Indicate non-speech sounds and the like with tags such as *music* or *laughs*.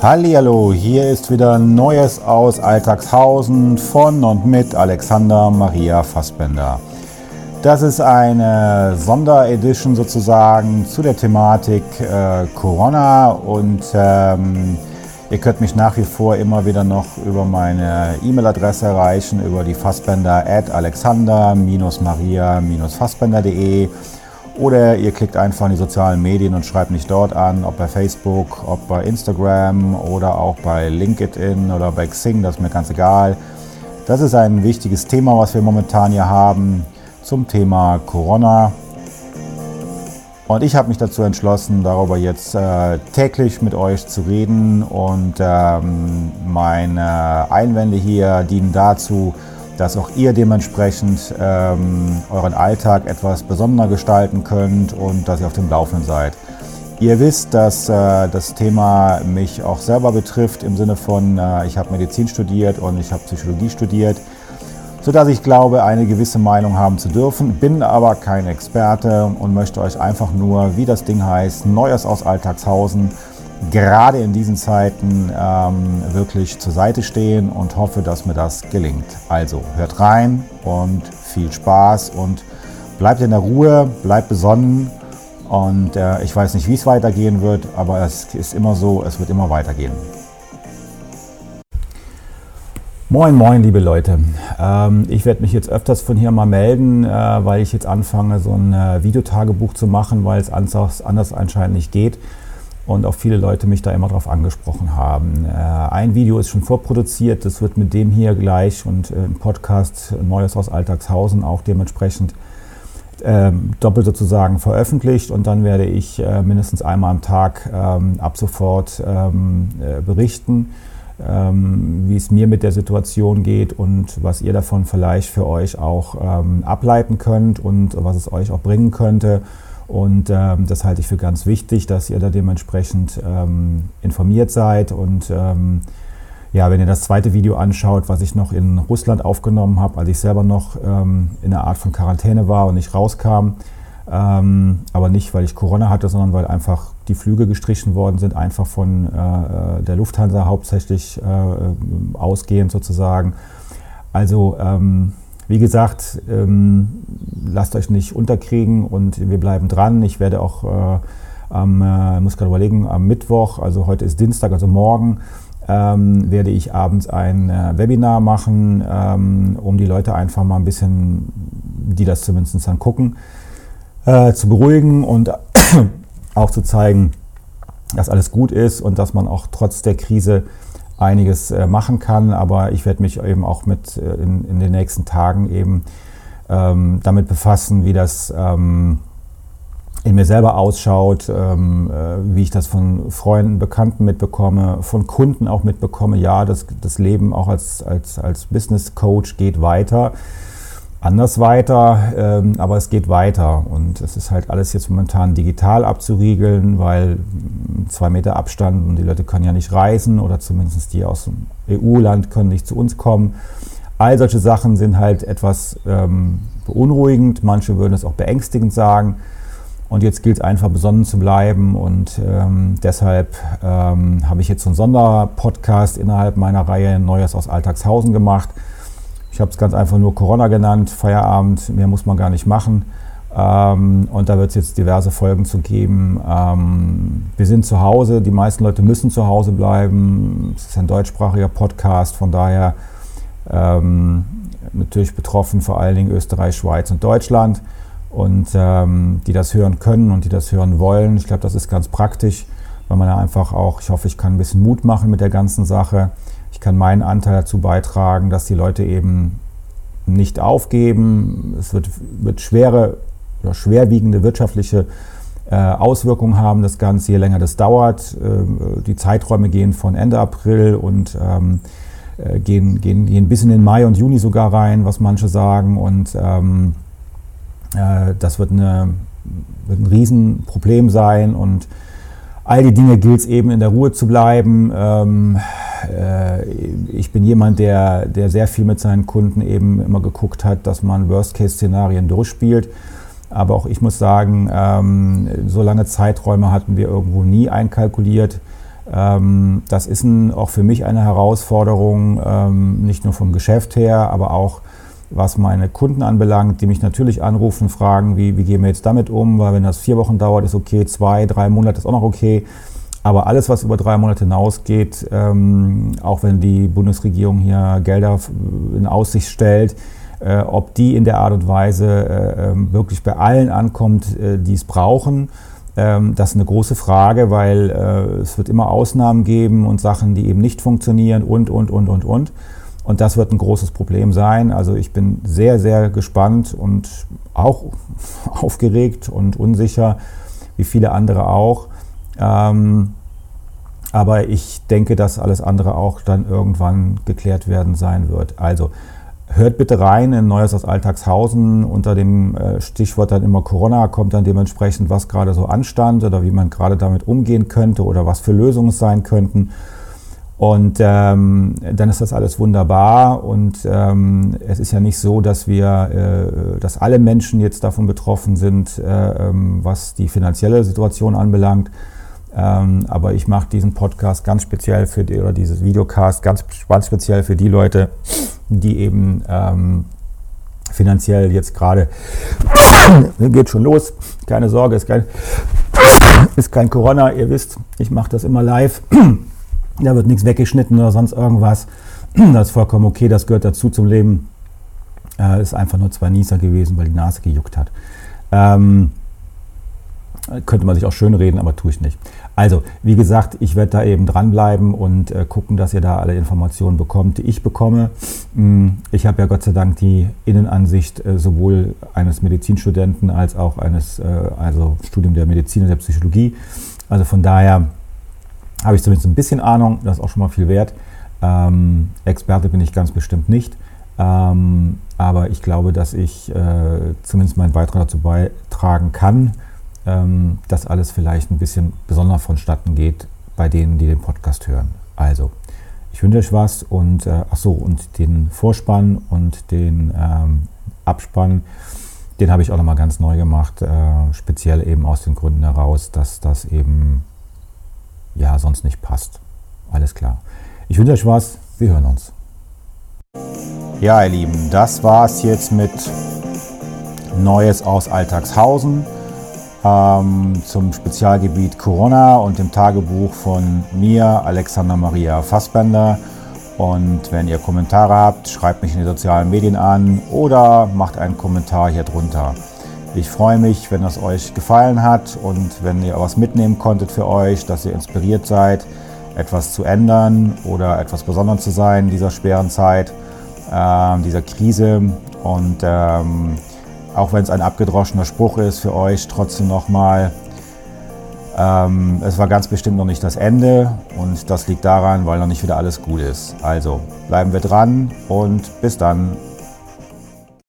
Hallihallo, hier ist wieder Neues aus Alltagshausen von und mit Alexander Maria Fassbender. Das ist eine Sonderedition sozusagen zu der Thematik äh, Corona und ähm, ihr könnt mich nach wie vor immer wieder noch über meine E-Mail-Adresse erreichen, über die Fassbender at alexander-maria-fassbender.de oder ihr klickt einfach in die sozialen Medien und schreibt mich dort an, ob bei Facebook, ob bei Instagram oder auch bei LinkedIn oder bei Xing, das ist mir ganz egal. Das ist ein wichtiges Thema, was wir momentan hier haben zum Thema Corona. Und ich habe mich dazu entschlossen, darüber jetzt äh, täglich mit euch zu reden. Und ähm, meine Einwände hier dienen dazu, dass auch ihr dementsprechend ähm, euren Alltag etwas besonderer gestalten könnt und dass ihr auf dem Laufenden seid. Ihr wisst, dass äh, das Thema mich auch selber betrifft im Sinne von, äh, ich habe Medizin studiert und ich habe Psychologie studiert, sodass ich glaube, eine gewisse Meinung haben zu dürfen, bin aber kein Experte und möchte euch einfach nur, wie das Ding heißt, Neues aus Alltagshausen gerade in diesen Zeiten ähm, wirklich zur Seite stehen und hoffe, dass mir das gelingt. Also hört rein und viel Spaß und bleibt in der Ruhe, bleibt besonnen und äh, ich weiß nicht, wie es weitergehen wird, aber es ist immer so, es wird immer weitergehen. Moin, moin, liebe Leute. Ähm, ich werde mich jetzt öfters von hier mal melden, äh, weil ich jetzt anfange, so ein äh, Videotagebuch zu machen, weil es anders, anscheinend nicht geht und auch viele Leute mich da immer drauf angesprochen haben. Äh, ein Video ist schon vorproduziert, das wird mit dem hier gleich und im Podcast Neues aus Alltagshausen auch dementsprechend ähm, doppelt sozusagen veröffentlicht und dann werde ich mindestens einmal am Tag ähm, ab sofort berichten, wie es mir mit der Situation geht und was ihr davon vielleicht für euch auch ähm, ableiten könnt und was es euch auch bringen könnte und ähm, das halte ich für ganz wichtig, dass ihr da dementsprechend ähm, informiert seid. Und ähm, ja, wenn ihr das zweite Video anschaut, was ich noch in Russland aufgenommen habe, als ich selber noch ähm, in einer Art von Quarantäne war und nicht rauskam, ähm, aber nicht, weil ich Corona hatte, sondern weil einfach die Flüge gestrichen worden sind, einfach von äh, der Lufthansa hauptsächlich äh, ausgehend sozusagen. Also ähm, wie gesagt, ähm, lasst euch nicht unterkriegen und wir bleiben dran. Ich werde auch äh, am, äh, muss gerade überlegen, am Mittwoch, also heute ist Dienstag, also morgen, ähm, werde ich abends ein äh, Webinar machen, ähm, um die Leute einfach mal ein bisschen, die das zumindest dann gucken, äh, zu beruhigen und auch zu zeigen, dass alles gut ist und dass man auch trotz der Krise einiges äh, machen kann. Aber ich werde mich eben auch mit äh, in, in, den nächsten Tagen eben ähm, damit befassen, wie das ähm, in mir selber ausschaut, ähm, äh, wie ich das von Freunden, Bekannten mitbekomme, von Kunden auch mitbekomme. Ja, das, das Leben auch als, als, als Business Coach geht weiter anders weiter, ähm, aber es geht weiter und es ist halt alles jetzt momentan digital abzuriegeln, weil zwei Meter Abstand und die Leute können ja nicht reisen oder zumindest die aus dem EU-Land können nicht zu uns kommen. All solche Sachen sind halt etwas ähm, beunruhigend, manche würden es auch beängstigend sagen. Und jetzt gilt es einfach besonnen zu bleiben und ähm, deshalb ähm, habe ich jetzt so einen Sonderpodcast innerhalb meiner Reihe Neues aus Alltagshausen gemacht ich habe es ganz einfach nur Corona genannt, Feierabend, mehr muss man gar nicht machen. Ähm, und da wird es jetzt diverse Folgen zu geben. Ähm, wir sind zu Hause, die meisten Leute müssen zu Hause bleiben. Es ist ein deutschsprachiger Podcast, von daher ähm, natürlich betroffen vor allen Dingen Österreich, Schweiz und Deutschland. Und ähm, die das hören können und die das hören wollen. Ich glaube, das ist ganz praktisch, weil man ja einfach auch, ich hoffe, ich kann ein bisschen Mut machen mit der ganzen Sache. Ich kann meinen Anteil dazu beitragen, dass die Leute eben nicht aufgeben. Es wird, wird schwere oder schwerwiegende wirtschaftliche äh, Auswirkungen haben, das Ganze, je länger das dauert. Äh, die Zeiträume gehen von Ende April und ähm, äh, gehen, gehen, gehen bis in den Mai und Juni sogar rein, was manche sagen. Und ähm, äh, das wird, eine, wird ein Riesenproblem sein. Und all die Dinge gilt es eben in der Ruhe zu bleiben. Ähm, äh, ich bin jemand, der, der sehr viel mit seinen Kunden eben immer geguckt hat, dass man Worst-Case-Szenarien durchspielt. Aber auch ich muss sagen, ähm, so lange Zeiträume hatten wir irgendwo nie einkalkuliert. Ähm, das ist ein, auch für mich eine Herausforderung, ähm, nicht nur vom Geschäft her, aber auch was meine Kunden anbelangt, die mich natürlich anrufen und fragen, wie, wie gehen wir jetzt damit um, weil wenn das vier Wochen dauert, ist okay, zwei, drei Monate ist auch noch okay. Aber alles, was über drei Monate hinausgeht, ähm, auch wenn die Bundesregierung hier Gelder in Aussicht stellt, äh, ob die in der Art und Weise äh, ähm, wirklich bei allen ankommt, äh, die es brauchen, ähm, das ist eine große Frage, weil äh, es wird immer Ausnahmen geben und Sachen, die eben nicht funktionieren und, und, und, und, und. Und das wird ein großes Problem sein. Also ich bin sehr, sehr gespannt und auch *laughs* aufgeregt und unsicher, wie viele andere auch. Ähm, aber ich denke, dass alles andere auch dann irgendwann geklärt werden sein wird. Also hört bitte rein in Neues aus Alltagshausen. Unter dem äh, Stichwort dann immer Corona kommt dann dementsprechend, was gerade so anstand oder wie man gerade damit umgehen könnte oder was für Lösungen es sein könnten. Und ähm, dann ist das alles wunderbar. Und ähm, es ist ja nicht so, dass wir, äh, dass alle Menschen jetzt davon betroffen sind, äh, ähm, was die finanzielle Situation anbelangt. Ähm, aber ich mache diesen Podcast ganz speziell für die, oder dieses Videocast ganz, ganz speziell für die Leute, die eben ähm, finanziell jetzt gerade geht schon los. Keine Sorge, ist kein, ist kein Corona. Ihr wisst, ich mache das immer live. da wird nichts weggeschnitten oder sonst irgendwas. Das ist vollkommen okay, das gehört dazu zum Leben. Äh, ist einfach nur zwei Nieser gewesen, weil die Nase gejuckt hat. Ähm, könnte man sich auch schön reden, aber tue ich nicht. Also, wie gesagt, ich werde da eben dranbleiben und äh, gucken, dass ihr da alle Informationen bekommt, die ich bekomme. Mm, ich habe ja Gott sei Dank die Innenansicht äh, sowohl eines Medizinstudenten als auch eines, äh, also Studium der Medizin und der Psychologie. Also von daher habe ich zumindest ein bisschen Ahnung, das ist auch schon mal viel wert. Ähm, Experte bin ich ganz bestimmt nicht. Ähm, aber ich glaube, dass ich äh, zumindest meinen Beitrag dazu beitragen kann, ähm, dass alles vielleicht ein bisschen besonders vonstatten geht bei denen, die den Podcast hören. Also, ich wünsche euch was und äh, ach so und den Vorspann und den ähm, Abspann, den habe ich auch nochmal ganz neu gemacht, äh, speziell eben aus den Gründen heraus, dass das eben ja sonst nicht passt. Alles klar. Ich wünsche euch was, wir hören uns. Ja, ihr Lieben, das war es jetzt mit Neues aus Alltagshausen ähm, zum Spezialgebiet Corona und dem Tagebuch von mir, Alexander Maria Fassbender. Und wenn ihr Kommentare habt, schreibt mich in den sozialen Medien an oder macht einen Kommentar hier drunter. Ich freue mich, wenn es euch gefallen hat und wenn ihr was mitnehmen konntet für euch, dass ihr inspiriert seid, etwas zu ändern oder etwas Besonderes zu sein in dieser schweren Zeit, äh, dieser Krise. Und ähm, auch wenn es ein abgedroschener Spruch ist für euch, trotzdem nochmal, ähm, es war ganz bestimmt noch nicht das Ende und das liegt daran, weil noch nicht wieder alles gut ist. Also bleiben wir dran und bis dann.